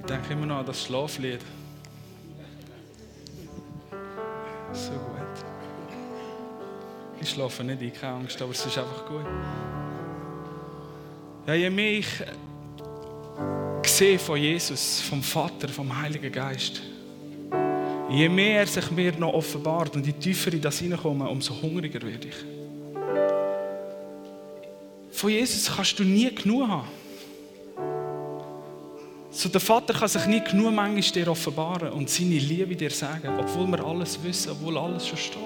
Ich denke immer noch an das Schlaflied. So gut. Ich schlafe nicht ein, keine Angst, aber es ist einfach gut. Ja, je mehr ich sehe von Jesus, vom Vater, vom Heiligen Geist, je mehr er sich mir noch offenbart und je tiefer in das hineinkomme, umso hungriger werde ich. Von Jesus kannst du nie genug haben. So, der Vater kann sich nie genug manchmal dir offenbaren und seine Liebe dir sagen, obwohl wir alles wissen, obwohl alles schon steht.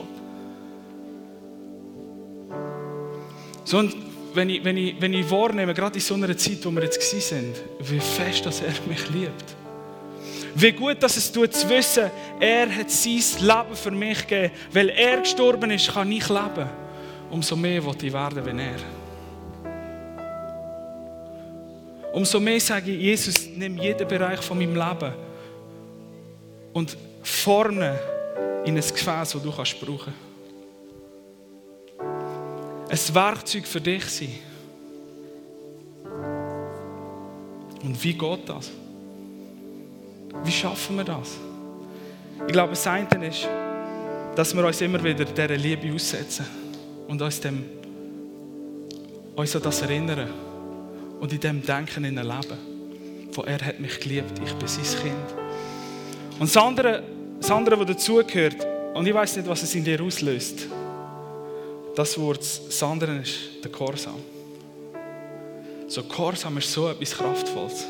So, und wenn ich, wenn, ich, wenn ich wahrnehme, gerade in so einer Zeit, wo wir jetzt sind, wie fest dass er mich liebt. Wie gut, dass es tut zu wissen, er hat sein Leben für mich gegeben. Weil er gestorben ist, kann ich leben. Umso mehr will ich werden wie er. Umso mehr sage ich, Jesus, nimm jeden Bereich von meinem Leben und forme in ein Gefäß, das du kannst brauchen Ein Werkzeug für dich sein. Und wie geht das? Wie schaffen wir das? Ich glaube, das eine ist, dass wir uns immer wieder dieser Liebe aussetzen und uns, dem, uns an das erinnern und in dem Denken in Leben. Von er hat mich geliebt, ich bin sein Kind. Und das andere, das andere was dazugehört, und ich weiß nicht, was es in dir auslöst, das Wort, das andere ist der Korsam. So Korsam ist so etwas Kraftvolles.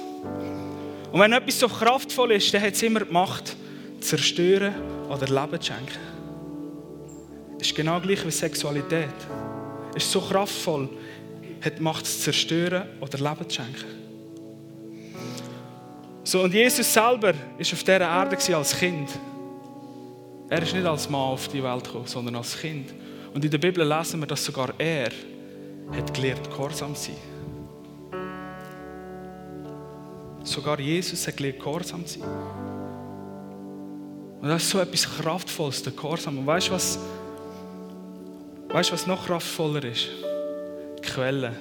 Und wenn etwas so kraftvoll ist, dann hat es immer die Macht, zerstören oder Leben zu schenken. Ist genau gleich wie Sexualität. Ist so kraftvoll, hat die Macht zu zerstören oder Leben zu schenken. So, und Jesus selber war auf dieser Erde als Kind. Er ist nicht als Mann auf die Welt gekommen, sondern als Kind. Und in der Bibel lesen wir, dass sogar er hat gelernt, gehorsam zu sein. Sogar Jesus hat gelernt, gehorsam zu sein. Und das ist so etwas Kraftvolles, der Gehorsam. Und weißt du, was, was noch kraftvoller ist? Quelle,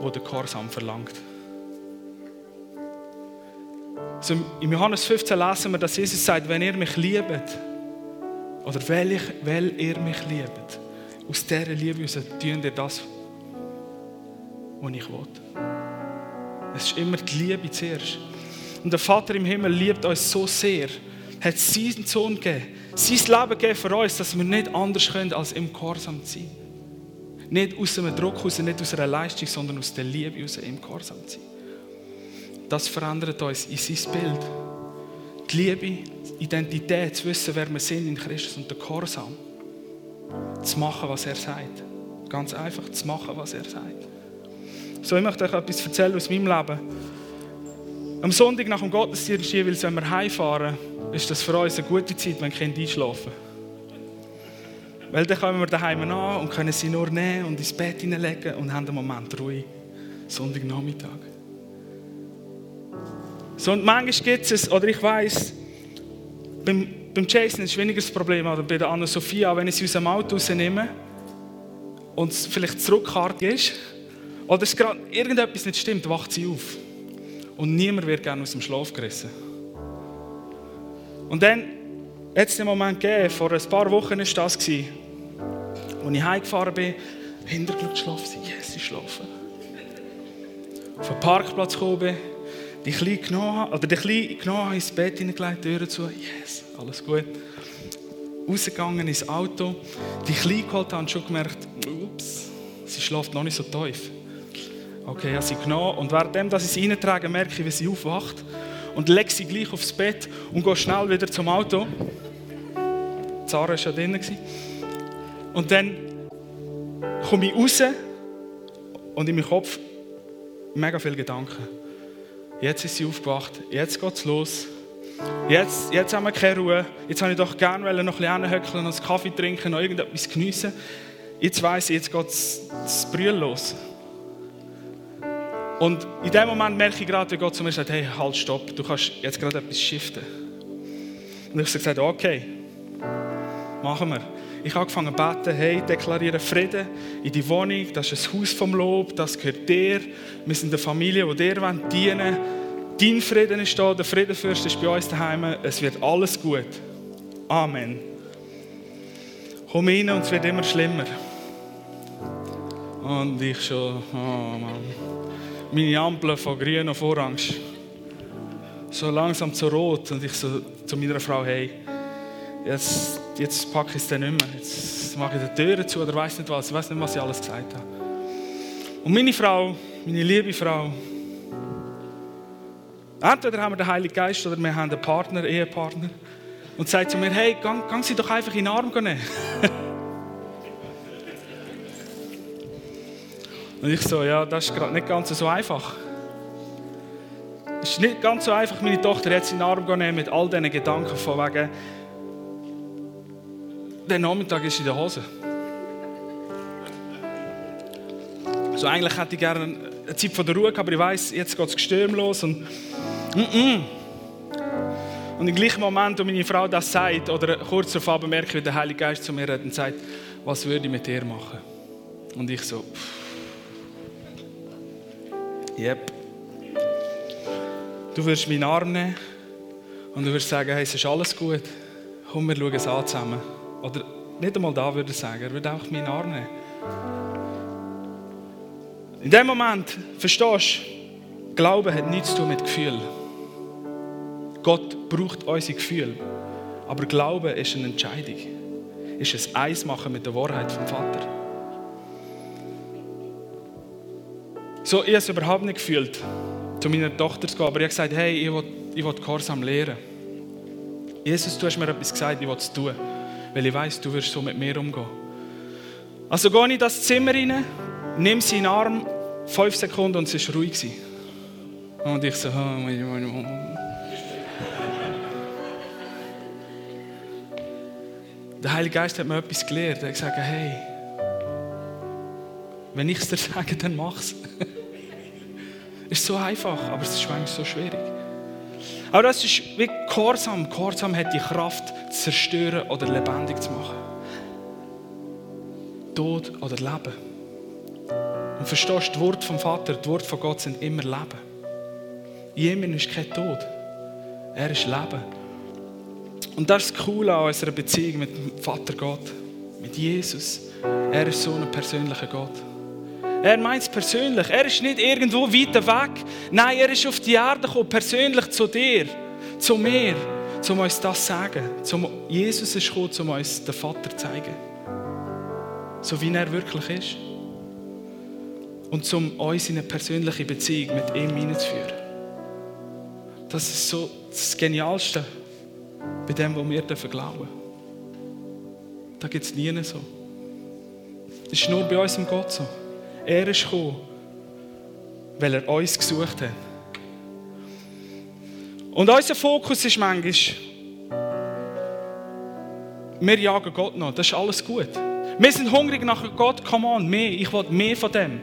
wo der Gehorsam verlangt. Also Im Johannes 15 lesen wir, dass Jesus sagt, wenn ihr mich liebt, oder weil, ich, weil ihr mich liebt, aus dieser Liebe heraus tun ihr das, was ich will. Es ist immer die Liebe zuerst. Und der Vater im Himmel liebt uns so sehr, hat seinen Sohn gegeben, sein Leben gegeben für uns, dass wir nicht anders können, als im Gehorsam zu sein. Nicht aus einem Druck heraus, nicht aus einer Leistung, sondern aus der Liebe heraus im Gehorsam zu sein. Das verändert uns in sein Bild. Die Liebe, Identität, zu wissen, wer wir sind in Christus und der Gehorsam. Zu machen, was er sagt. Ganz einfach zu machen, was er sagt. So, ich möchte euch etwas erzählen aus meinem Leben. Am Sonntag nach dem Gottesdienst jeweils, wenn wir heimfahren, ist das für uns eine gute Zeit, wenn Kinder einschlafen. Weil dann kommen wir daheim an und können sie nur nehmen und ins Bett hineinlegen und haben einen Moment Ruhe. Sonntagnachmittag. So, und manchmal gibt es, oder ich weiß, beim, beim Jason ist weniger das Problem, oder bei der Anna-Sophia, wenn ich sie aus dem Auto rausnehme und es vielleicht zurückkart ist, oder es gerade irgendetwas nicht stimmt, wacht sie auf. Und niemand wird gerne aus dem Schlaf gerissen. Und dann hat es den Moment gegeben, vor ein paar Wochen war das, als ich heimgefahren bin, hintergeschaut, schlafen sie, yes, sie schlafen. Auf den Parkplatz gekommen bin, die Kleine genommen, oder die genommen, ins Bett hineingelegt, Türen zu, yes, alles gut. Rausgegangen ins Auto, die Kleine geholt und schon gemerkt, ups, sie schläft noch nicht so tief. Okay, ich habe sie genommen und während ich sie reintrage, merke ich, wie sie aufwacht und lege sie gleich aufs Bett und gehe schnell wieder zum Auto. Zara war schon drin. Und dann komme ich raus und in meinem Kopf mega viele Gedanken. Jetzt ist sie aufgewacht, jetzt geht es los. Jetzt, jetzt haben wir keine Ruhe. Jetzt habe ich doch gerne noch ein bisschen noch einen Kaffee trinken, noch irgendetwas geniessen. Jetzt weiss ich, jetzt geht das Brühen los. Und in dem Moment merke ich gerade, wie Gott zu mir sagt, hey, halt, stopp, du kannst jetzt gerade etwas shiften. Und ich habe gesagt, okay, machen wir. Ich habe angefangen zu beten, hey, deklariere Frieden in die Wohnung, das ist ein Haus vom Lob, das gehört dir. Wir sind eine Familie, die dir dienen wollen. Dein Frieden ist da, der Friedenfürst ist bei uns daheim, es wird alles gut. Amen. Komm rein und es wird immer schlimmer. Und ich schon, oh Mann. Meine Ampel von grün auf orange. So langsam zu rot. Und ich so zu meiner Frau, hey, jetzt, jetzt packe ich es dann nicht mehr. Jetzt mache ich die Türen zu oder weiß nicht was. Ich weiß nicht, was ich alles gesagt habe. Und meine Frau, meine liebe Frau, entweder haben wir den Heiligen Geist oder wir haben einen Partner, Ehepartner, und sagt zu mir, hey, gang, gang sie doch einfach in den Arm nehmen. Und ich so, ja, das ist gerade nicht ganz so einfach. Es ist nicht ganz so einfach, meine Tochter jetzt in den Arm nehmen mit all diesen Gedanken von wegen, der Nachmittag ist in der Hose. So, eigentlich hätte ich gerne eine Zeit von der Ruhe, aber ich weiß, jetzt geht das Gestürm los und mm -mm. Und im gleichen Moment, wo meine Frau das sagt, oder kurz darauf merke ich, wie der Heilige Geist zu mir redet und sagt, was würde ich mit dir machen? Und ich so, pff. Yep. Du wirst meinen Arm nehmen und du wirst sagen, hey, es ist alles gut. Komm, wir schauen es an zusammen. Oder nicht einmal da würde ich sagen, er würde auch meinen Arm nehmen. In dem Moment, verstehst du, Glauben hat nichts zu tun mit Gefühl. Gott braucht unsere Gefühle. Aber Glauben ist eine Entscheidung. Ist ein Eismachen mit der Wahrheit vom Vater. So, ich habe es überhaupt nicht gefühlt, zu meiner Tochter zu gehen. Aber ich habe gesagt, hey, ich will, ich will Gehorsam lernen. Jesus, du hast mir etwas gesagt, ich will es tun. Weil ich weiß, du wirst so mit mir umgehen. Also gehe ich in das Zimmer rein, nimm seinen Arm, fünf Sekunden und es war ruhig. Und ich so, oh, meine, meine, meine. Der Heilige Geist hat mir etwas gelehrt. Er hat gesagt, hey, wenn ich es dir sage, dann mach es. ist so einfach, aber es ist manchmal so schwierig. Aber das ist wie Gehorsam. Gehorsam hat die Kraft, zerstören oder lebendig zu machen. Tod oder Leben. Und verstehst die Worte vom Vater, die Worte von Gott sind immer Leben. Jemand ist kein Tod. Er ist Leben. Und das ist das Coole an unserer Beziehung mit dem Vater Gott, mit Jesus. Er ist so ein persönlicher Gott. Er meint es persönlich. Er ist nicht irgendwo weiter weg. Nein, er ist auf die Erde gekommen, persönlich zu dir, zu mir, um uns das zu sagen. Zum Jesus ist gekommen, um uns den Vater zu zeigen. So wie er wirklich ist. Und um uns in eine persönliche Beziehung mit ihm hineinzuführen. Das ist so das Genialste bei dem, was wir glauben dürfen. Da gibt es nie so. Das ist nur bei unserem Gott so. Er ist gekommen, weil er uns gesucht hat. Und unser Fokus ist manchmal, wir jagen Gott noch, das ist alles gut. Wir sind hungrig nach Gott, come on, mehr, ich will mehr von dem.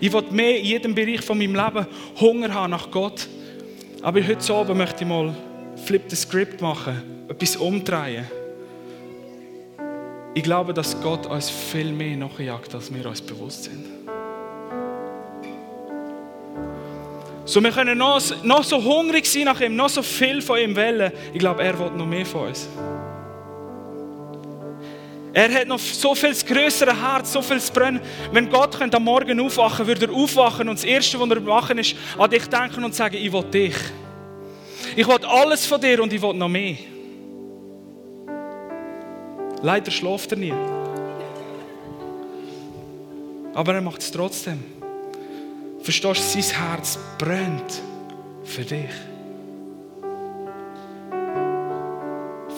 Ich will mehr in jedem Bereich von meinem Leben Hunger haben nach Gott. Aber heute Abend möchte ich mal Flip the Script machen, etwas umdrehen. Ich glaube, dass Gott uns viel mehr nachjagt, als wir uns bewusst sind. So, wir können noch, noch so hungrig sein nach ihm, noch so viel von ihm wollen. Ich glaube, er will noch mehr von uns. Er hat noch so viel größere Herz, so viel brennen. Wenn Gott könnte am Morgen aufwachen, würde er aufwachen und das Erste, was er machen ist, an dich denken und sagen, ich will dich. Ich will alles von dir und ich will noch mehr. Leider schläft er nie. Aber er macht es trotzdem. Verstehst du, sein Herz brennt für dich.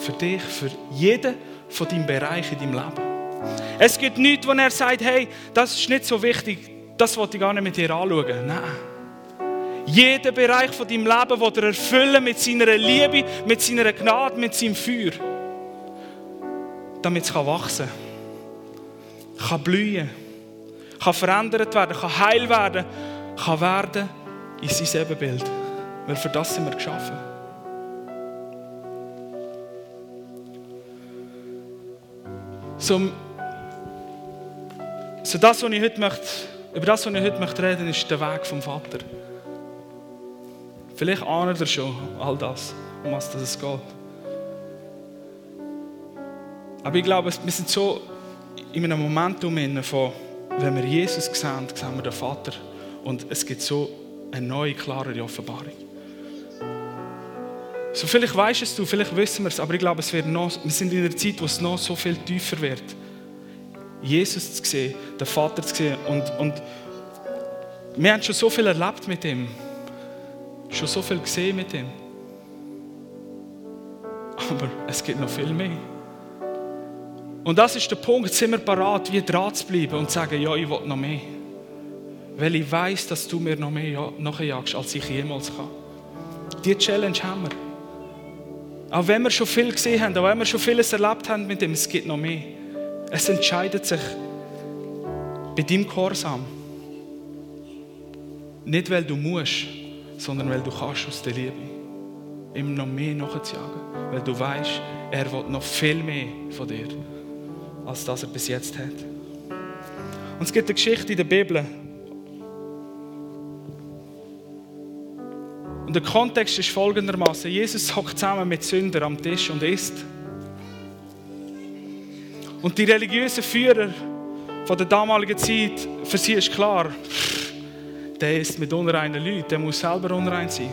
Für dich, für jeden von deinem Bereich in deinem Leben. Es gibt nichts, wo er sagt, hey, das ist nicht so wichtig, das wollte ich gar nicht mit dir anschauen. Nein. Jeden Bereich von deinem Leben will er erfüllen mit seiner Liebe, mit seiner Gnade, mit seinem Feuer. Damit es wachsen kann, kann blühen, kann verändert werden, kann heil werden kann werden in sein Ebenbild. Weil für das sind wir geschaffen. Zum, so das, was ich heute möchte, über das, was ich heute möchte reden, ist der Weg vom Vater. Vielleicht ahnt ihr schon all das, um was es geht. Aber ich glaube, wir sind so in einem Momentum von, wenn wir Jesus sehen, sehen wir den Vater. Und es gibt so eine neue, klare Offenbarung. So vielleicht weißt es du, vielleicht wissen wir es, aber ich glaube, es wird noch, wir sind in einer Zeit, wo es noch so viel tiefer wird. Jesus zu sehen, den Vater zu sehen. Und, und wir haben schon so viel erlebt mit ihm. Schon so viel gesehen mit ihm. Aber es gibt noch viel mehr. Und das ist der Punkt, sind wir parat, wie dran zu bleiben und zu sagen, ja, ich will noch mehr. Weil ich weiß, dass du mir noch mehr nachjagst, als ich jemals kann. Diese Challenge haben wir. Auch wenn wir schon viel gesehen haben, auch wenn wir schon vieles erlebt haben mit ihm, es gibt noch mehr. Es entscheidet sich bei deinem Gehorsam. Nicht, weil du musst, sondern weil du kannst aus der Liebe. Ihm noch mehr nachzujagen. Weil du weißt, er will noch viel mehr von dir, als das er bis jetzt hat. Und es gibt eine Geschichte in der Bibel, Und der Kontext ist folgendermaßen: Jesus hockt zusammen mit Sündern am Tisch und isst. Und die religiösen Führer von der damaligen Zeit, für sie ist klar, der ist mit unreinen Leuten, der muss selber unrein sein.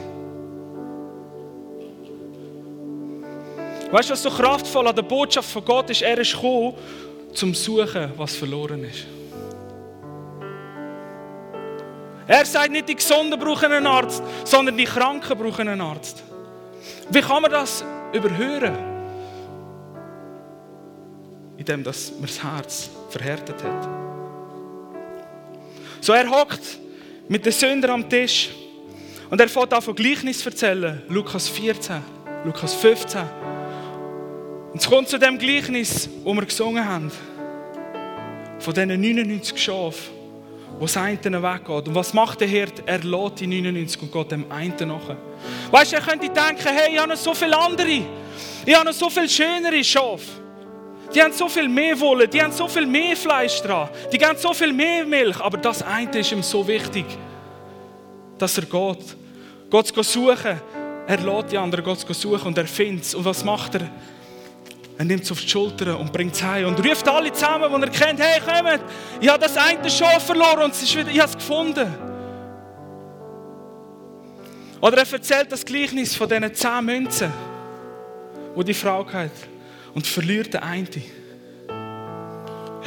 Weißt du, was so kraftvoll an der Botschaft von Gott ist? Er ist gekommen, zum Suchen, was verloren ist. Er sagt nicht, die Gesunden brauchen einen Arzt, sondern die Kranken brauchen einen Arzt. Wie kann man das überhören? Indem dass man das Herz verhärtet hat. So, er hockt mit den Sündern am Tisch und er fängt an von Gleichnis zu erzählen. Lukas 14, Lukas 15. Und es kommt zu dem Gleichnis, wo wir gesungen haben. Von diesen 99 Schafen wo das eine weggeht. Und was macht der Hirt? Er lädt die 99 und geht dem einen nach. Weißt du, er könnte denken, hey, ich habe noch so viele andere. Ich habe noch so viel schönere Schafe. Die haben so viel mehr Wolle, die haben so viel mehr Fleisch dran, die geben so viel mehr Milch. Aber das eine ist ihm so wichtig, dass er geht. Gott zu suchen. Er lädt die anderen Gott zu suchen und er findet es. Und was macht er? Er nimmt es auf die Schulter und bringt es heim und ruft alle zusammen, die er kennt, hey, kommt, ich habe das eine Schaf verloren und es ist wieder, ich habe es gefunden. Oder er erzählt das Gleichnis von diesen zehn Münzen, wo die Frau hat und verliert den einen.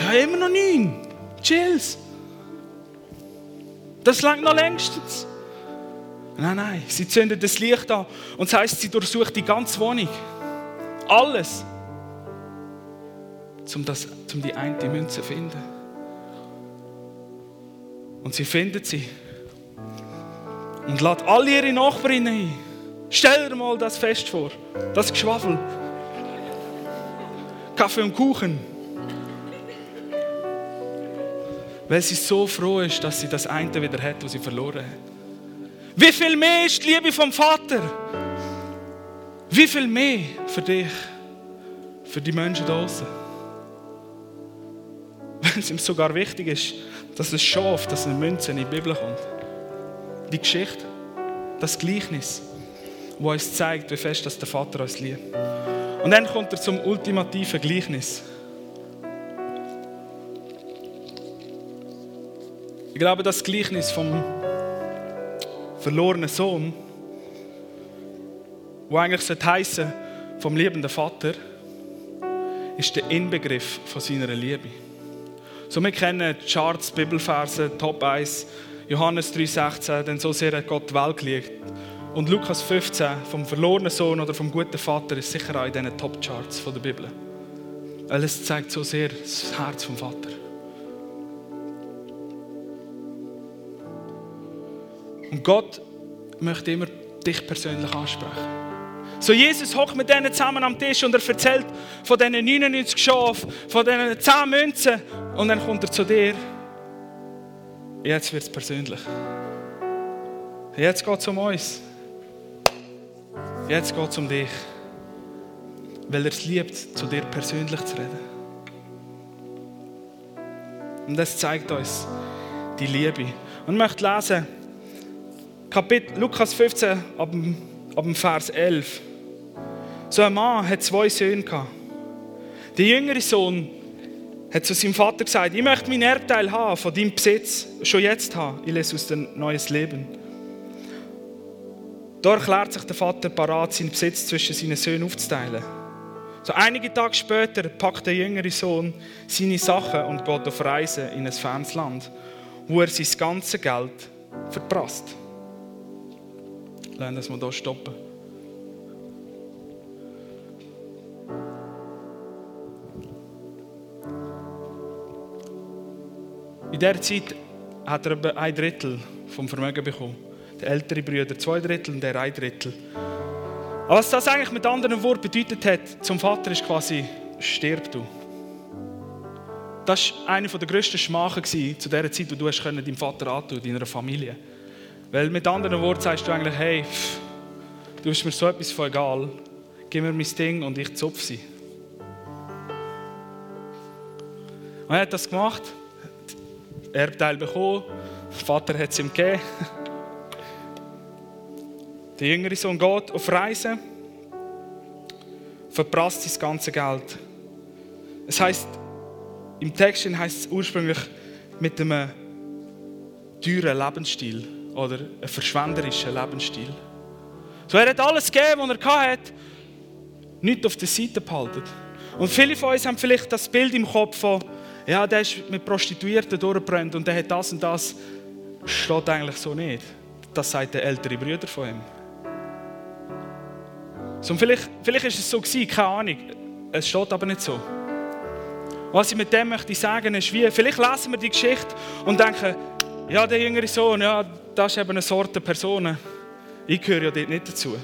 Ja, immer noch neun. Chills. Das langt noch längstens. Nein, nein, sie zündet das Licht an und das heisst, sie durchsucht die ganze Wohnung. Alles um, das, um die eine Münze zu finden. Und sie findet sie. Und lädt alle ihre Nachbarinnen ein. Stell dir mal das Fest vor. Das Geschwafel. Kaffee und Kuchen. Weil sie so froh ist, dass sie das eine wieder hat, was sie verloren hat. Wie viel mehr ist die Liebe vom Vater? Wie viel mehr für dich, für die Menschen da draußen? Wenn es ihm sogar wichtig ist, dass es Schaf, dass eine Münze in die Bibel kommt. Die Geschichte, das Gleichnis, wo uns zeigt, wie fest dass der Vater uns liebt. Und dann kommt er zum ultimativen Gleichnis. Ich glaube, das Gleichnis vom verlorenen Sohn, wo eigentlich heißen vom liebenden Vater, ist der Inbegriff von seiner Liebe. So, wir kennen Charts, Bibelverse, Top 1, Johannes 3,16, denn so sehr hat Gott die Welt geliebt. Und Lukas 15, vom verlorenen Sohn oder vom guten Vater, ist sicher auch in diesen Top-Charts der Bibel. Weil es zeigt so sehr das Herz vom Vater. Und Gott möchte immer dich persönlich ansprechen. So Jesus hockt mit denen zusammen am Tisch und er erzählt von diesen 99 Schafen, von diesen 10 Münzen und dann kommt er zu dir. Jetzt wird es persönlich. Jetzt geht es um uns. Jetzt geht es um dich. Weil er es liebt, zu dir persönlich zu reden. Und das zeigt uns die Liebe. Und ich möchte lesen, Kapitel Lukas 15, ab ab dem Vers 11. So ein Mann hat zwei Söhne. Der jüngere Sohn hat zu seinem Vater gesagt, ich möchte meinen Erbteil haben, von deinem Besitz, schon jetzt haben. Ich lese aus dem Neues Leben. Da erklärt sich der Vater parat, seinen Besitz zwischen seinen Söhnen aufzuteilen. So einige Tage später packt der jüngere Sohn seine Sachen und geht auf Reise in ein fernes Land, wo er sein ganzes Geld verprasst. Lassen wir hier stoppen. In dieser Zeit hat er etwa ein Drittel vom Vermögen bekommen. Der ältere Bruder zwei Drittel und der ein Drittel. Aber was das eigentlich mit anderen Worten bedeutet hat, zum Vater ist quasi, stirb du. Das war einer der grössten Schmachen zu dieser Zeit, wo du hast deinem Vater antun, deiner Familie. Weil mit anderen Worten sagst du eigentlich, hey, pff, du bist mir so etwas von egal, gib mir mein Ding und ich zupfe sie. Und er hat das gemacht, Erbteil bekommen, der Vater hat es ihm gegeben. Der jüngere Sohn geht auf Reise, verprasst sein ganzes Geld. Es heißt, im Text heißt es ursprünglich mit einem teuren Lebensstil oder einem verschwenderischen Lebensstil. So, er hat alles gegeben, was er hatte, nicht auf der Seite behalten. Und viele von uns haben vielleicht das Bild im Kopf von, ja, der ist mit Prostituierten durchgebrannt und der hat das und das. Steht eigentlich so nicht. Das sagt der ältere Bruder von ihm. So, vielleicht, vielleicht ist es so gewesen, keine Ahnung. Es steht aber nicht so. Was ich mit dem möchte sagen, ist wie, vielleicht lesen wir die Geschichte und denken, ja, der jüngere Sohn, ja, das ist eben eine Sorte Person. Ich gehöre ja dort nicht dazu.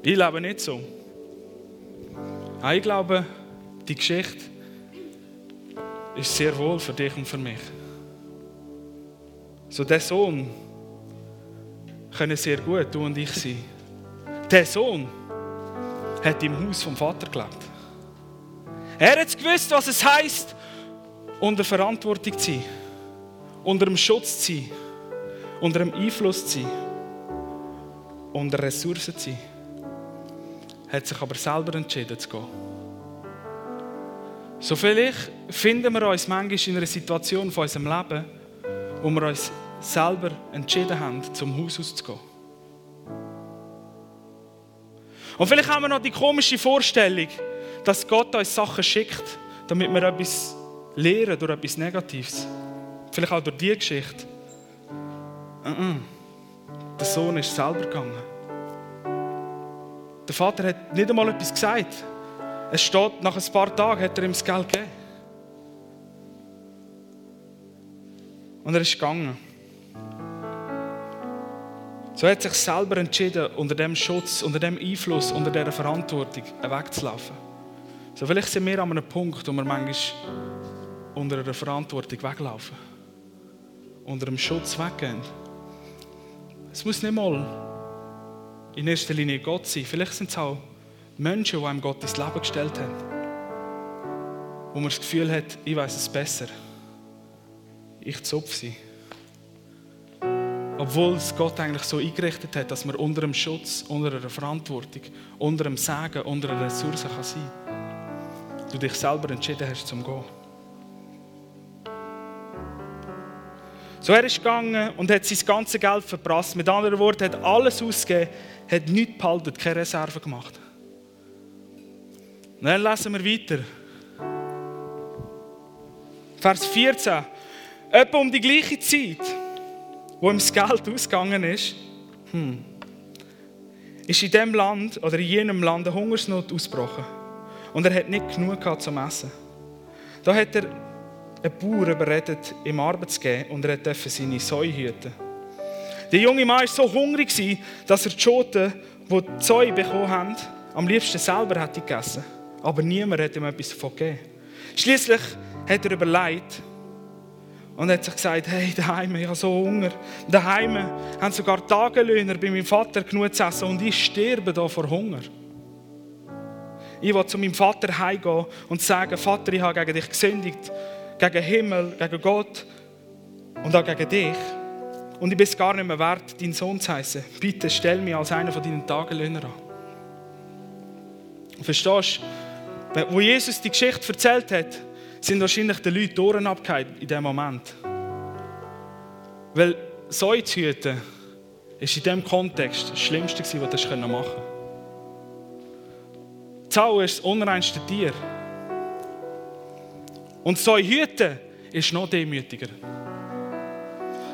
Ich lebe nicht so. Ich glaube, die Geschichte ist sehr wohl für dich und für mich. So, der Sohn können sehr gut du und ich sein. Der Sohn hat im Haus vom Vater gelebt. Er hat gewusst, was es heißt, unter Verantwortung zu sein, unter dem Schutz zu sein, unter dem Einfluss zu sein, unter Ressourcen zu sein. Hat sich aber selber entschieden zu gehen. So vielleicht finden wir uns manchmal in einer Situation von unserem Leben, wo wir uns selber entschieden haben, zum Haus auszugehen. Und vielleicht haben wir noch die komische Vorstellung, dass Gott uns Sachen schickt, damit wir etwas lernen durch etwas Negatives. Vielleicht auch durch diese Geschichte. Der Sohn ist selber gegangen. Der Vater hat nicht einmal etwas gesagt. Es steht, nach ein paar Tagen hat er ihm das Geld gegeben. Und er ist gegangen. So hat sich selber entschieden, unter dem Schutz, unter dem Einfluss, unter dieser Verantwortung wegzulaufen. So vielleicht sind wir an einem Punkt, wo wir manchmal unter einer Verantwortung weglaufen. Unter einem Schutz weggehen. Es muss nicht mal in erster Linie Gott sein. Vielleicht sind es auch Menschen, die einem Gott ins Leben gestellt haben. Wo man das Gefühl hat, ich weiß es besser. Ich zupfe sie. Obwohl es Gott eigentlich so eingerichtet hat, dass man unter einem Schutz, unter einer Verantwortung, unter einem Segen, unter einer Ressource kann sein kann. Du dich selber entschieden hast, zum Gehen. So er ist gegangen und hat sein ganzes Geld verprasst. Mit anderen Worten, hat alles ausgegeben, hat nichts behalten, keine Reserve gemacht. Und dann lesen wir weiter. Vers 14. Etwa um die gleiche Zeit wo ihm das Geld ausgegangen ist, hm, ist in diesem Land oder in jenem Land eine Hungersnot ausgebrochen. Und er hat nicht genug gehabt zum Essen. Da hat er einen Bauer überredet, ihm Arbeit zu geben und er durfte seine Säue hüten. Der junge Mann war so hungrig, dass er die Schoten, die die Säue bekommen haben, am liebsten selber hätte gegessen. Aber niemand hat ihm etwas davon gegeben. Schließlich hat er überlegt, und hat sich gesagt, hey, daheim, ich habe so Hunger. Daheim haben sogar Tagelöhner bei meinem Vater genug zu essen und ich sterbe da vor Hunger. Ich will zu meinem Vater heimgehen und sagen, Vater, ich habe gegen dich gesündigt. gegen den Himmel, gegen Gott und auch gegen dich. Und ich bin es gar nicht mehr wert, dein Sohn zu heißen. Bitte stell mich als einer von deinen Tagelöhner an. Verstehst du? Wo Jesus die Geschichte erzählt hat, sind wahrscheinlich die Leute Ohren abgehakt in dem Moment. Weil Säue zu hüten, ist in diesem Kontext das Schlimmste, was du machen konntest. Die ist das unreinste Tier. Und Säue hüten ist noch demütiger.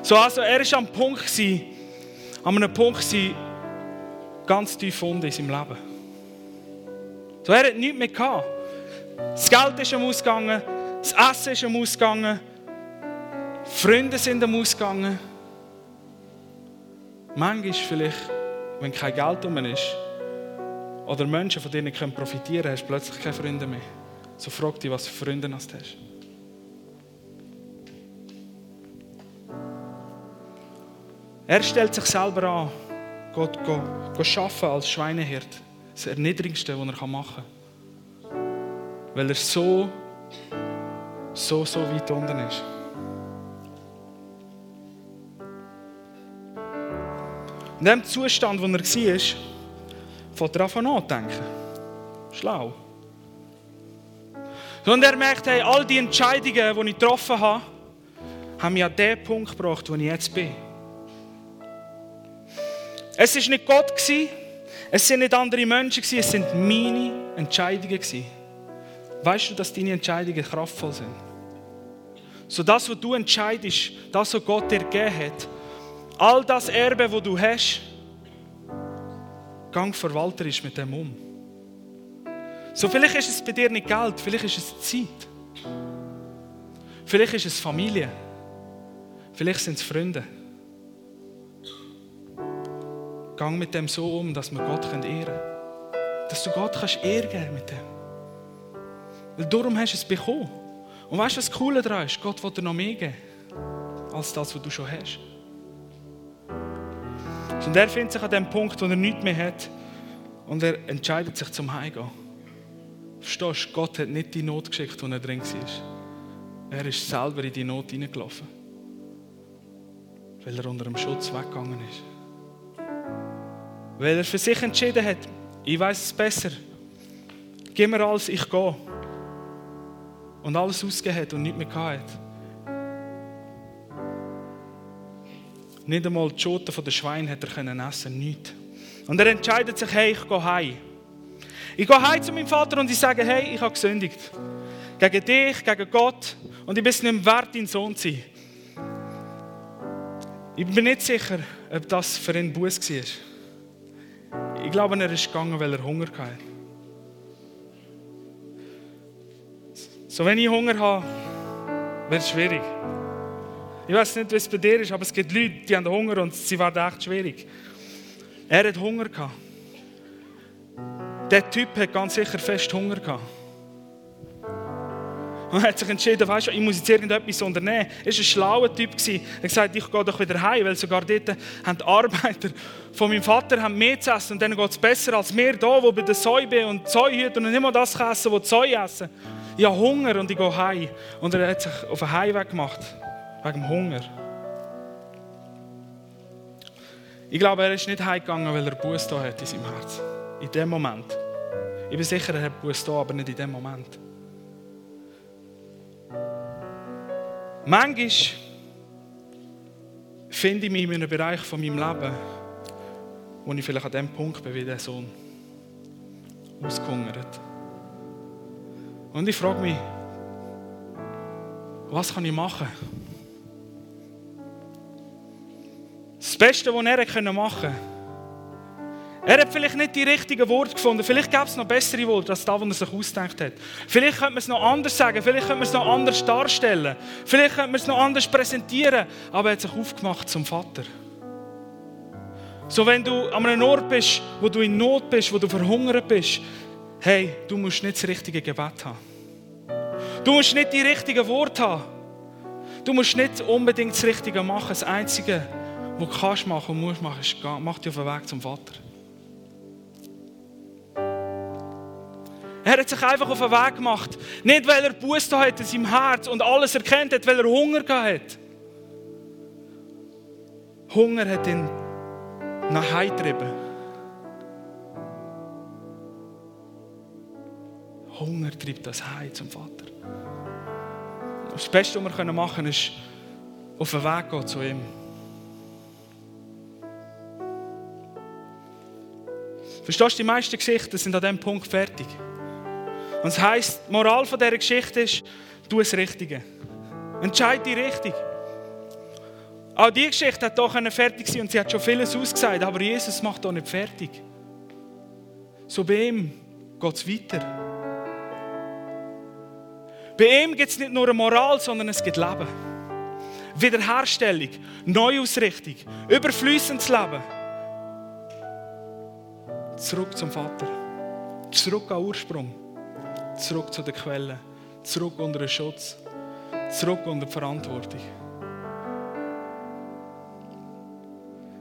So, also er war am Punkt, an einem Punkt, ganz tief unten in seinem Leben. So, er hat nichts mehr gehabt. Das Geld ist am Ausgegangen, das Essen ist am Ausgegangen, Freunde sind am Ausgegangen. Manchmal vielleicht, wenn kein Geld um ist, oder Menschen, von denen du profitieren kannst, hast du plötzlich keine Freunde mehr. So frag dich, was für Freunde du hast. Er stellt sich selber an, Gott zu arbeiten als Schweinehirt. Das Erniedrigste, was er machen kann. Weil er so, so, so weit unten ist. In dem Zustand, wo er war, fängt er an nachdenken. Schlau. Und er merkt, hey, all die Entscheidungen, die ich getroffen habe, haben mich an den Punkt gebracht, wo ich jetzt bin. Es war nicht Gott, es sind nicht andere Menschen, es sind meine Entscheidungen. Weißt du, dass deine Entscheidungen kraftvoll sind? So das, was du entscheidest, das, was Gott dir gegeben hat, all das Erbe, das du hast, gang verwalterisch mit dem um. So vielleicht ist es bei dir nicht Geld, vielleicht ist es Zeit. Vielleicht ist es Familie. Vielleicht sind es Freunde. Gang mit dem so um, dass wir Gott ehren können. Dass du Gott kannst ehren mit dem. Weil darum hast du es bekommen. Und weißt du, was das Coole daran ist? Gott will dir noch mehr geben, als das, was du schon hast. Und er findet sich an dem Punkt, wo er nichts mehr hat. Und er entscheidet sich zum Heimgehen. Verstehst du, Gott hat nicht die Not geschickt, wo er drin war. Er ist selber in die Not hineingelaufen. Weil er unter dem Schutz weggegangen ist. Weil er für sich entschieden hat, ich weiß es besser. Gib mir alles, ich gehe. Und alles ausgegeben hat und nichts mehr gehabt Nicht einmal die Schoten der Schweine hat er können essen, nichts. Und er entscheidet sich, hey, ich gehe heim. Ich gehe heim zu meinem Vater und ich sage, hey, ich habe gesündigt. Gegen dich, gegen Gott. Und ich bin es nicht wert, dein Sohn zu sein. Ich bin nicht sicher, ob das für ihn Buß war. Ich glaube, er ist gegangen, weil er Hunger hatte. So, wenn ich Hunger habe, wird es schwierig. Ich weiß nicht, wie es bei dir ist, aber es gibt Leute, die haben Hunger und sie werden echt schwierig. Er hat Hunger gehabt. Der Typ hat ganz sicher fest Hunger gehabt. Und er hat sich entschieden, weißt du, ich muss jetzt irgendetwas unternehmen. Er war ein schlauer Typ. Er hat gesagt, ich gehe doch wieder heim, weil sogar dort haben die Arbeiter von meinem Vater haben mehr zu essen und denen geht es besser als mir hier, wo bei der Säu bin und Säu und nicht mal das essen, was die Säu essen. Ich habe Hunger und ich gehe heim. Und er hat sich auf einen Heimweg gemacht, wegen dem Hunger. Ich glaube, er ist nicht heimgegangen, weil er Buß da hat in seinem Herz. In dem Moment. Ich bin sicher, er hat Buß da, aber nicht in dem Moment. Manchmal finde ich mich in einem Bereich von meinem Leben, wo ich vielleicht an dem Punkt bin, wie der Sohn ausgehungert. Und ich frage mich, was kann ich machen? Das Beste, was er machen konnte, er hat vielleicht nicht die richtigen Worte gefunden. Vielleicht gäbe es noch bessere Worte als das, was er sich ausgedacht hat. Vielleicht könnte man es noch anders sagen. Vielleicht könnte man es noch anders darstellen. Vielleicht könnte man es noch anders präsentieren. Aber er hat sich aufgemacht zum Vater. So, wenn du an einem Ort bist, wo du in Not bist, wo du verhungert bist, hey, du musst nicht das richtige Gebet haben. Du musst nicht die richtigen Worte haben. Du musst nicht unbedingt das Richtige machen. Das Einzige, was du kannst machen und musst machen, ist, mach dich auf den Weg zum Vater. Er hat sich einfach auf den Weg gemacht. Nicht, weil er Buße hat in seinem Herz und alles erkennt hat, weil er Hunger hat. Hunger hat ihn nach Hause getrieben. Hunger treibt das Heim zum Vater. Das Beste, was wir machen können, ist auf den Weg gehen zu ihm. Verstehst du, die meisten Geschichten sind an diesem Punkt fertig. Und das heisst, die Moral von dieser Geschichte ist, tu das Richtige. Entscheide die Richtung. Auch diese Geschichte hat hier fertig sein und sie hat schon vieles ausgesagt, aber Jesus macht hier nicht fertig. So bei ihm geht es weiter. Bei ihm gibt es nicht nur eine Moral, sondern es gibt Leben. Wiederherstellung, Neuausrichtung, überflüssendes Leben. Zurück zum Vater. Zurück an Ursprung. Zurück zu der Quelle. Zurück unter den Schutz. Zurück unter die Verantwortung.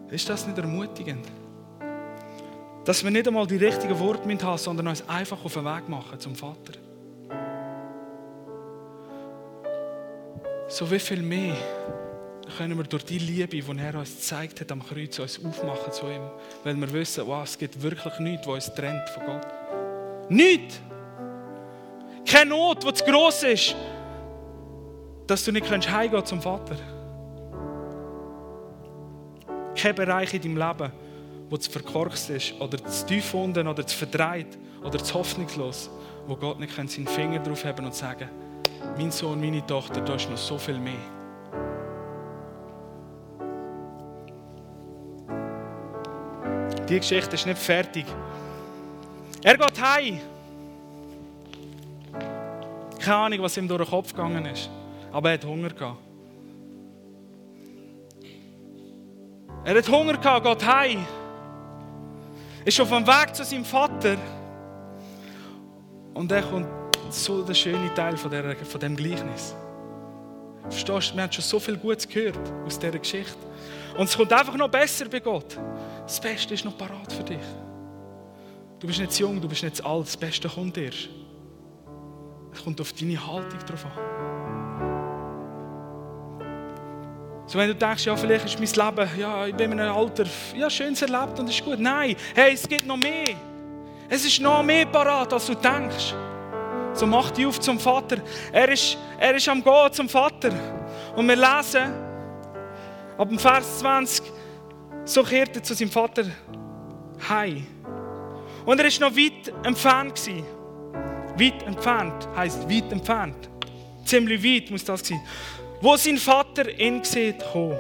Ist das nicht ermutigend? Dass wir nicht einmal die richtigen Worte haben, sondern uns einfach auf den Weg machen zum Vater. So wie viel mehr können wir durch die Liebe, die er uns gezeigt hat am Kreuz, uns aufmachen zu ihm. Weil wir wissen, wow, es gibt wirklich nichts, was uns trennt von Gott. Nichts! Keine Not, die zu gross ist, dass du nicht heimgehen zum Vater. Kein Bereich in deinem Leben, wo zu verkorkst ist, oder zu tief unten, oder zu verdreht, oder zu hoffnungslos, wo Gott nicht seinen Finger drauf haben und sagen, mein Sohn, meine Tochter, da ist noch so viel mehr. Die Geschichte ist nicht fertig. Er geht heim. Keine Ahnung, was ihm durch den Kopf gegangen ist. Aber er hat Hunger gehabt. Er hat Hunger gehabt, geht heim. Ist auf dem Weg zu seinem Vater. Und er kommt so der schöne Teil von, der, von dem Gleichnis. Verstehst du, wir haben schon so viel Gutes gehört aus dieser Geschichte. Und es kommt einfach noch besser bei Gott. Das Beste ist noch parat für dich. Du bist nicht zu jung, du bist nicht zu alt. Das Beste kommt erst. Es kommt auf deine Haltung drauf an. So, wenn du denkst, ja, vielleicht ist mein Leben, ja, ich bin in einem Alter, ja, schönes erlebt und ist gut. Nein, hey, es gibt noch mehr. Es ist noch mehr parat, als du denkst. So mach dich auf zum Vater. Er ist, er ist am Gehen zum Vater. Und wir lesen ab dem Vers 20, so kehrt er zu seinem Vater heim. Und er ist noch weit entfernt gewesen. Weit entfernt heißt weit entfernt. Ziemlich weit muss das sein. Wo sein Vater ihn sieht, kommen.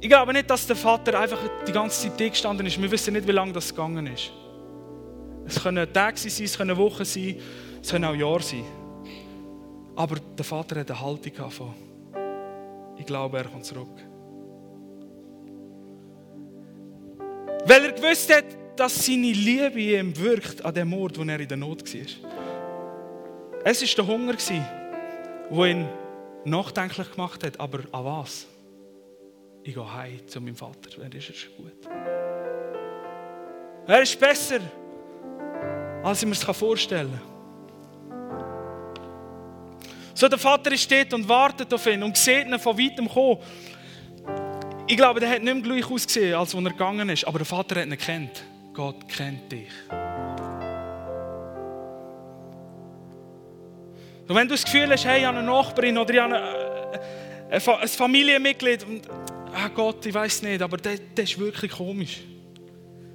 Ich glaube nicht, dass der Vater einfach die ganze Zeit gestanden ist. Wir wissen nicht, wie lange das gegangen ist. Es können Tage sein, es können Wochen sein, es können auch Jahre sein. Aber der Vater hat eine Haltung von, ich glaube, er kommt zurück. Weil er gewusst hat, dass seine Liebe ihm wirkt an dem Ort, wo er in der Not war. Es war der Hunger, der ihn nachdenklich gemacht hat. Aber an was? Ich gehe heim zu meinem Vater. Er ist gut. Er ist besser als ich mir es vorstellen kann. So, der Vater steht und wartet auf ihn und sieht ihn von weitem kommen. Ich glaube, der hat nicht mehr gleich ausgesehen, als er gegangen ist. Aber der Vater hat ihn kennt. Gott kennt dich. Und wenn du das Gefühl hast, hey, ich habe eine Nachbarin oder ich habe eine, äh, ein Familienmitglied und ah Gott, ich weiß nicht, aber das, das ist wirklich komisch.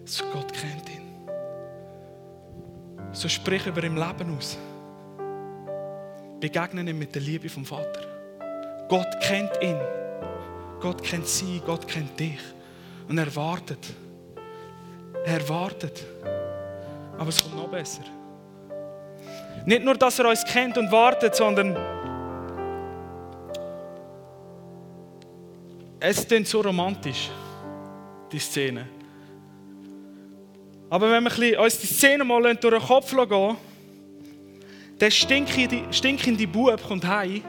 So, Gott kennt dich. So sprich über im Leben aus. Begegne ihm mit der Liebe vom Vater. Gott kennt ihn. Gott kennt sie, Gott kennt dich. Und er wartet. Er wartet. Aber es kommt noch besser. Nicht nur, dass er uns kennt und wartet, sondern es klingt so romantisch, die Szene. Aber wenn wir uns die Szene mal durch den Kopf gehen, der stinkende, stinkende Bub kommt heim,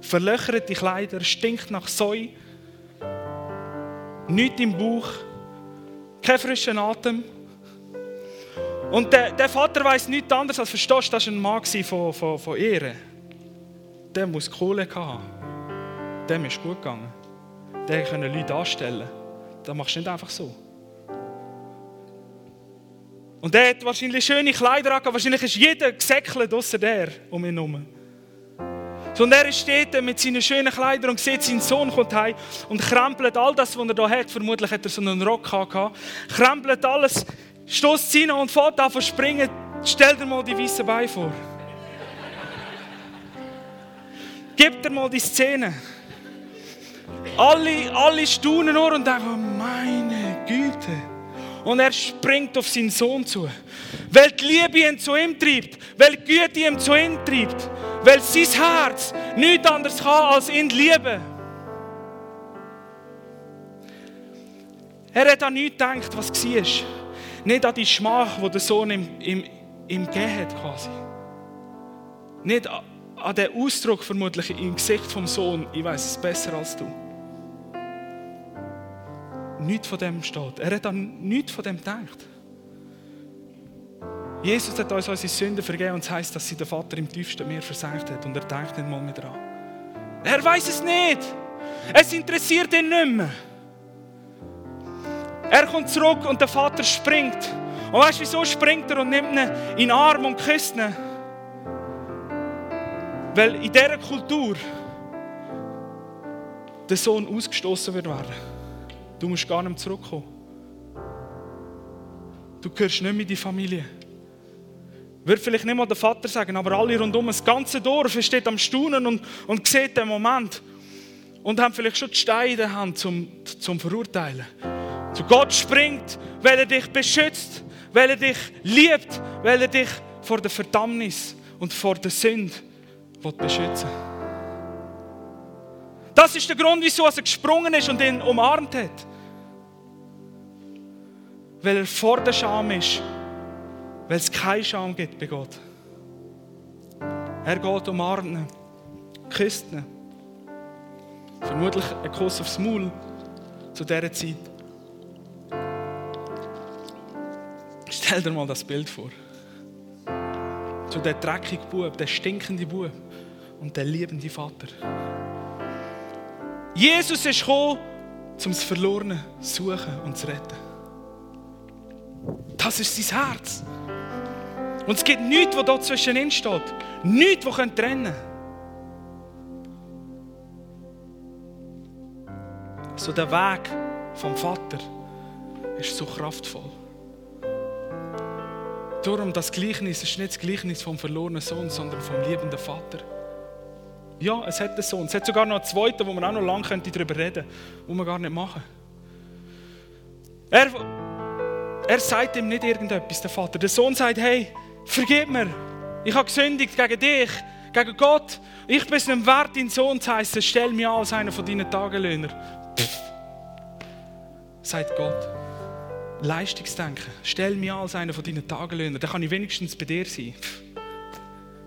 verlöchert die Kleider, stinkt nach Säu, nichts im Bauch, kein frischen Atem. Und der, der Vater weiß nichts anderes als verstehst, das war ein Mann von, von, von Ehre. Der muss Kohle haben. Dem ist gut gegangen. Der können Leute anstellen. Das machst du nicht einfach so. Und der hat wahrscheinlich schöne Kleider an, wahrscheinlich ist jeder gesäckelt, außer der um ihn herum. So, und er steht mit seinen schönen Kleidern und sieht, sein Sohn kommt heim und krempelt all das, was er da hat. Vermutlich hat er so einen Rock gehabt. Krempelt alles, stößt rein und fährt an springen. Stell dir mal die weißen Beine vor. Gib dir mal die Szene. Alle, alle staunen nur und denken, meine Güte. Und er springt auf seinen Sohn zu. Weil die Liebe ihn zu ihm treibt. Weil die Güte ihn zu ihm treibt. Weil sein Herz nichts anderes kann, als ihn lieben. Er hat an nichts gedacht, was war. Nicht an die Schmach, die der Sohn ihm, ihm, ihm gegeben hat, quasi. Nicht an den Ausdruck vermutlich im Gesicht vom Sohn. Ich weiß es besser als du. Nichts von dem steht. Er hat an nichts von dem gedacht. Jesus hat uns unsere Sünden vergeben und es heisst, dass sie der Vater im tiefsten Meer versenkt hat. Und er denkt nicht mal mehr dran. Er weiß es nicht. Es interessiert ihn nicht mehr. Er kommt zurück und der Vater springt. Und weißt du, wieso springt er und nimmt ihn in den Arm und küsst ihn? Weil in dieser Kultur der Sohn ausgestoßen wird werden. Du musst gar nicht zurückkommen. Du gehörst nicht mehr in die Familie. Wird vielleicht nicht mal der Vater sagen, aber alle rundum, das ganze Dorf steht am Staunen und, und sieht den Moment. Und haben vielleicht schon die Steine in der Hand zum, zum Verurteilen. Zu Gott springt, weil er dich beschützt, weil er dich liebt, weil er dich vor der Verdammnis und vor der Sünde beschützen will. Das ist der Grund, wieso er gesprungen ist und ihn umarmt hat. Weil er vor der Scham ist. Weil es keine Scham gibt bei Gott. Er geht umarmt ihn, küsst ihn. Vermutlich ein Kuss aufs Maul zu dieser Zeit. Stell dir mal das Bild vor. So der dreckige Bub, der stinkende Bub und der liebende Vater. Jesus ist gekommen, um das Verlorene zu suchen und zu retten. Das ist sein Herz. Und es gibt nichts, was dort zwischen ihnen steht. Nichts, was trennen können. So der Weg vom Vater ist so kraftvoll. Darum das Gleichnis ist nicht das Gleichnis vom verlorenen Sohn, sondern vom liebenden Vater. Ja, es hat einen Sohn. Es hat sogar noch einen zweiten, wo man auch noch lange darüber reden könnte, wo wir gar nicht machen. Er, er sagt ihm nicht irgendetwas, der Vater. Der Sohn sagt, hey, vergib mir. Ich habe gesündigt gegen dich, gegen Gott. Ich bin es nicht wert, dein Sohn zu heißen. Stell mich an als einer von deinen Tagelöhner. Pff, sagt Gott. Leistungsdenken. Stell mich an als einer von deinen Tagelöhner. Dann kann ich wenigstens bei dir sein. Pff.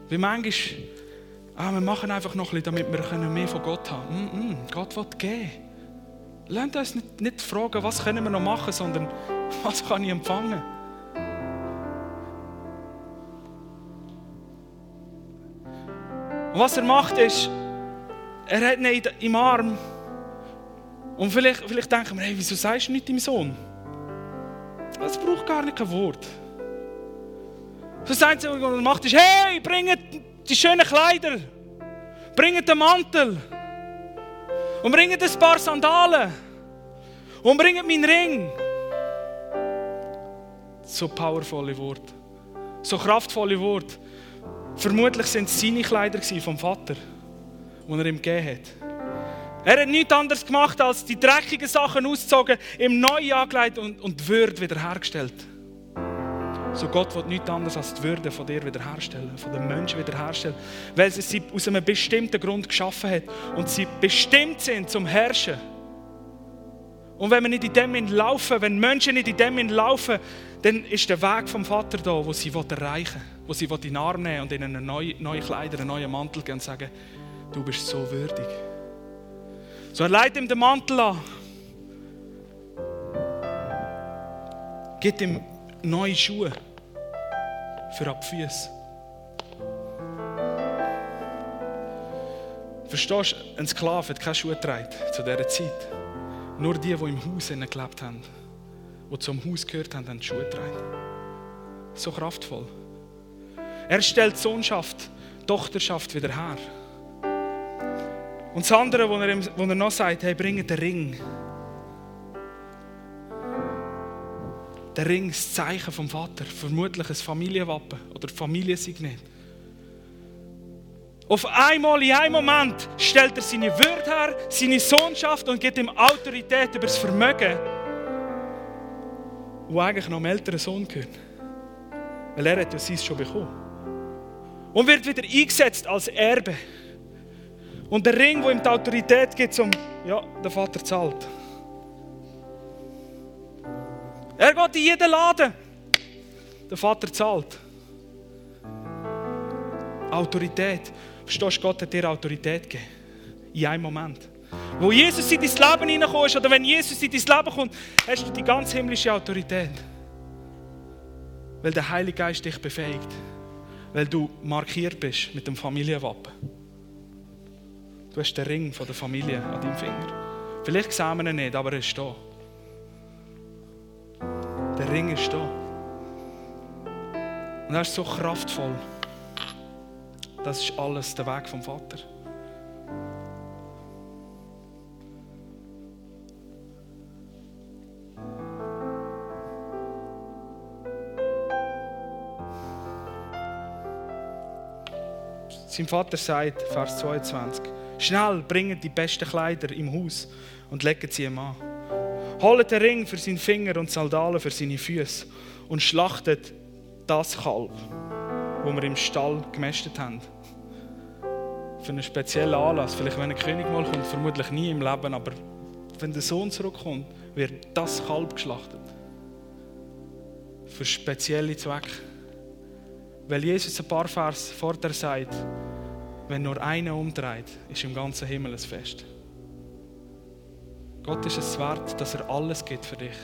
Wie manchmal Ah, wir machen einfach noch ein bisschen, damit wir mehr von Gott haben mm -mm, Gott will geben. Lernt uns nicht, nicht fragen, was können wir noch machen, sondern was kann ich empfangen. Und was er macht ist, er hat ihn im Arm. Und vielleicht, vielleicht denken wir, hey, wieso sagst du nicht deinem Sohn? Das braucht gar nicht kein Wort. Das Einzige, was er macht, ist, hey, bringt die schönen Kleider. Bringt den Mantel. Und bringt ein paar Sandalen. Und bringt meinen Ring. So powervolle Worte. So kraftvolle Worte. Vermutlich sind es seine Kleider vom Vater, die er ihm gegeben hat. Er hat nichts anderes gemacht, als die dreckigen Sachen ausgezogen, ihm neu angelegt und, und die Würde wiederhergestellt. So Gott will nichts anderes als die Würde von dir wiederherstellen, von den Menschen wiederherstellen, weil er sie aus einem bestimmten Grund geschaffen hat und sie bestimmt sind zum Herrschen. Und wenn wir nicht in dem laufen, wenn Menschen nicht in dem laufen, dann ist der Weg vom Vater da, wo sie erreichen will, wo sie in den Arm nehmen und ihnen neue, neue Kleider, einen neuen Mantel geben und sagen, du bist so würdig. So er leitet ihm den Mantel an, gibt ihm neue Schuhe. Für ab Füße. Verstehst du, ein Sklave hat keine Schuhe getragen zu dieser Zeit. Nur die, die im Haus gelebt haben, die zum Haus gehört haben, haben Schuhe getragen. So kraftvoll. Er stellt Sohnschaft, Tochterschaft wieder her. Und das andere, wo er, er noch sagt, hey, bringe den Ring. Der Ring ist das Zeichen vom Vater, vermutlich ein Familienwappen oder Familiensignet. Auf einmal, in einem Moment, stellt er seine Würde her, seine Sohnschaft und gibt ihm Autorität über das Vermögen, wo eigentlich noch dem älteren Sohn gehört. Weil er hat ja sein schon bekommen. Und wird wieder eingesetzt als Erbe. Und der Ring, wo ihm die Autorität gibt, um, ja, der Vater zahlt. Er geht in jeden Laden. Der Vater zahlt. Autorität. Verstehst du, Gott hat dir Autorität gegeben. In einem Moment. Wo Jesus in dein Leben hineinkommt, oder wenn Jesus in dein Leben kommt, hast du die ganz himmlische Autorität. Weil der Heilige Geist dich befähigt. Weil du markiert bist mit dem Familienwappen. Du hast den Ring von der Familie an deinem Finger. Vielleicht sehen wir ihn nicht, aber er ist da. Der Ring ist da. Und er ist so kraftvoll. Das ist alles der Weg vom Vater. Sein Vater sagt, Vers 22, schnell bringen die besten Kleider im Haus und legen sie ihm an. Holt den Ring für seinen Finger und Sandalen für seine Füße und schlachtet das Kalb, wo wir im Stall gemästet haben für einen speziellen Anlass. Vielleicht, wenn ein König mal kommt, vermutlich nie im Leben, aber wenn der Sohn zurückkommt, wird das Kalb geschlachtet. Für spezielle Zwecke. Weil Jesus ein paar Vers vorher sagt, wenn nur einer umdreht, ist im ganzen Himmel ein Fest. Gott ist es wert, dass er alles gibt für dich.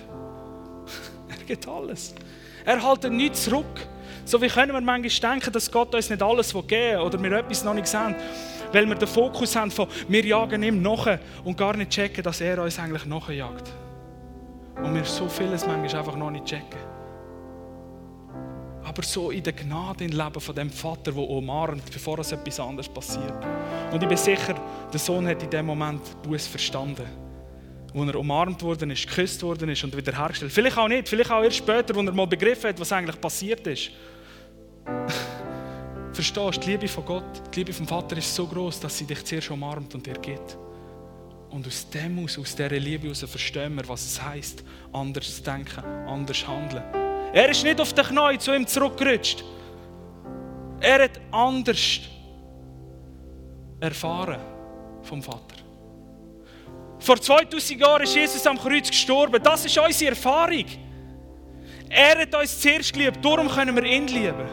er gibt alles. Er hält nichts zurück. So wie können wir manchmal denken, dass Gott uns nicht alles geben will oder wir etwas noch nicht sehen, weil wir den Fokus haben von wir jagen ihm nach und gar nicht checken, dass er uns eigentlich nachjagt. Und wir so vieles manchmal einfach noch nicht checken. Aber so in der Gnade im Leben von dem Vater, der umarmt, bevor es etwas anderes passiert. Und ich bin sicher, der Sohn hat in dem Moment Buß verstanden wo er umarmt worden ist, geküsst worden ist und wiederhergestellt. Vielleicht auch nicht, vielleicht auch erst später, wo er mal begriffen hat, was eigentlich passiert ist. Verstehst du, die Liebe von Gott, die Liebe vom Vater ist so groß, dass sie dich zuerst umarmt und dir gibt. Und aus dem aus, aus dieser Liebe heraus verstehen wir, was es heisst, anders denken, anders handeln. Er ist nicht auf den Knien zu ihm zurückgerutscht. Er hat anders erfahren vom Vater. Vor 2000 Jahren ist Jesus am Kreuz gestorben. Das ist unsere Erfahrung. Er hat uns zuerst geliebt, darum können wir ihn lieben.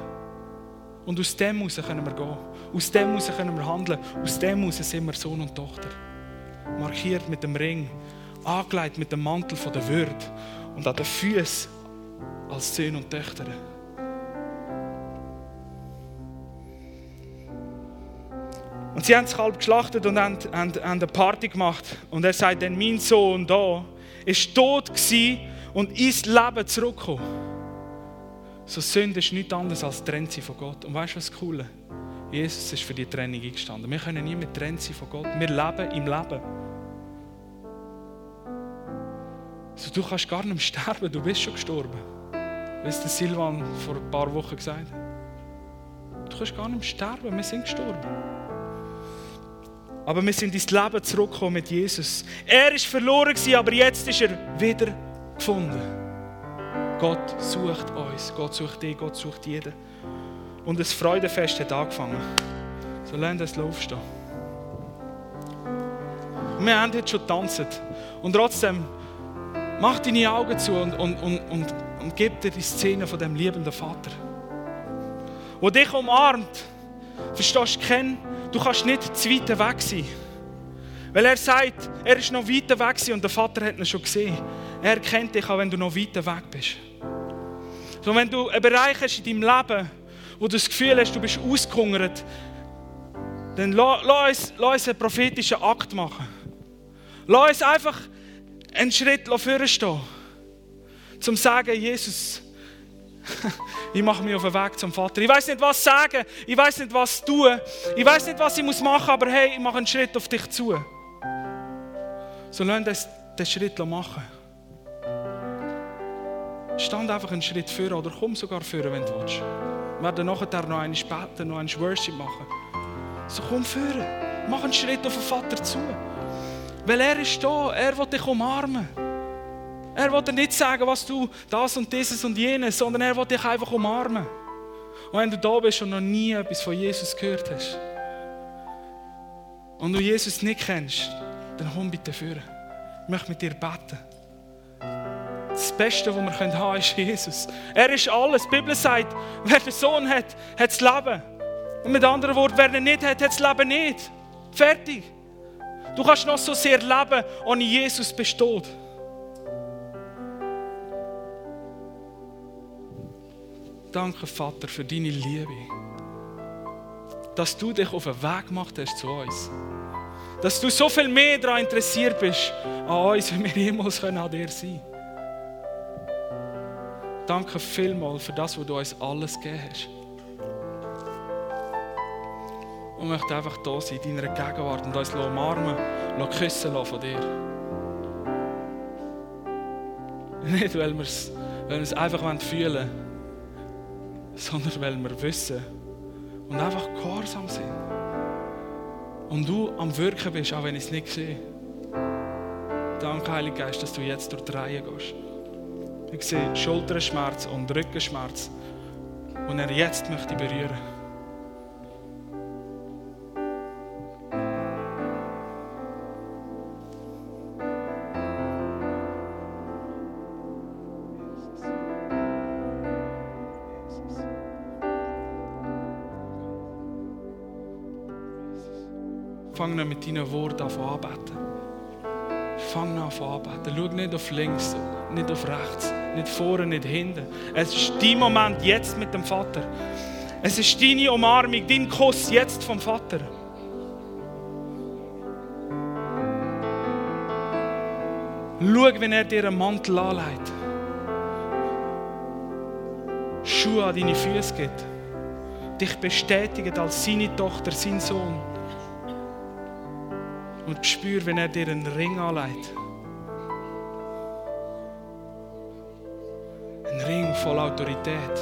Und aus dem heraus können wir gehen. Aus dem heraus können wir handeln. Aus dem heraus sind wir Sohn und Tochter. Markiert mit dem Ring, angelegt mit dem Mantel der Würde und an den Füßen als Söhne und Töchter. Und sie haben das Kalb geschlachtet und haben, haben, haben eine Party gemacht. Und er sagt dann, mein Sohn da ist tot und ins Leben zurückgekommen. So Sünde ist nichts anderes als trennt von Gott. Und weißt du was Coole? Jesus ist für die Trennung eingestanden. Wir können nie mehr trennt sein von Gott. Wir leben im Leben. So, du kannst gar nicht mehr sterben, du bist schon gestorben. Wie es Silvan vor ein paar Wochen gesagt hat. Du kannst gar nicht mehr sterben, wir sind gestorben. Aber wir sind ins Leben zurückgekommen mit Jesus. Er ist verloren, aber jetzt ist er wieder gefunden. Gott sucht uns, Gott sucht dich, Gott sucht jeden. Und das Freudefest hat angefangen. So lernt es aufstehen. Wir haben heute schon getanzt. Und trotzdem, mach deine Augen zu und, und, und, und, und gib dir die Szene von dem liebenden Vater. Der dich umarmt. Verstehst du, Ken? Du kannst nicht zu weit weg sein. Weil er sagt, er ist noch weiter weg und der Vater hat ihn schon gesehen. Er kennt dich auch, wenn du noch weiter weg bist. So, wenn du einen Bereich hast in deinem Leben, wo du das Gefühl hast, du bist ausgehungert, dann lass, lass uns einen prophetischen Akt machen. Lass uns einfach einen Schritt vorstehen, zum zu sagen, Jesus, ich mache mich auf den Weg zum Vater. Ich weiß nicht, was sagen, ich weiß nicht, was tun, ich weiß nicht, was ich machen muss, aber hey, ich mache einen Schritt auf dich zu. So lass uns den Schritt machen. Stand einfach einen Schritt vor oder komm sogar vor, wenn du willst. Wir werden nachher noch einen später noch einen Worship machen. So komm vor, mach einen Schritt auf den Vater zu. Weil er ist da, er will dich umarmen. Er will dir nicht sagen, was du das und dieses und jenes, sondern er will dich einfach umarmen. Und wenn du da bist und noch nie etwas von Jesus gehört hast und du Jesus nicht kennst, dann komm bitte vor. Ich möchte mit dir beten. Das Beste, was wir haben können, ist Jesus. Er ist alles. Die Bibel sagt, wer den Sohn hat, hat das Leben. Und mit anderen Worten, wer ihn nicht hat, hat das Leben nicht. Fertig. Du kannst noch so sehr leben, ohne Jesus besteht. Danke, Vater, für deine Liebe. Dass du dich auf den Weg gemacht hast zu uns. Dass du so viel mehr daran interessiert bist, an uns, wie wir jemals an dir sein können. Danke vielmals für das, was du uns alles gegeben hast. Und möchte einfach da sein, in deiner Gegenwart und uns umarmen, küssen von dir. Nicht, weil wir es einfach fühlen wollen sondern weil wir wissen und einfach gehorsam sind. Und du am Wirken bist, auch wenn ich es nicht sehe. Danke, Heiliger Geist, dass du jetzt durch die Reihe gehst. Ich sehe Schulterschmerz und Rückenschmerz, und er jetzt möchte berühren. Fang nicht mit deinen Worten an anbeten. Fang an anbeten. Schau nicht auf links, nicht auf rechts, nicht vorne, nicht hinten. Es ist dein Moment jetzt mit dem Vater. Es ist deine Umarmung, dein Kuss jetzt vom Vater. Schau, wenn er dir einen Mantel anlegt. Schuhe an deine Füße gibt. Dich bestätigt als seine Tochter, sein Sohn und spür, wenn er dir einen Ring anlegt. Ein Ring voll Autorität.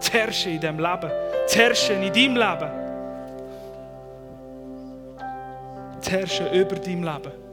Zu herrschen in diesem Leben. Zu herrschen in deinem Leben. Zu herrschen über deinem Leben.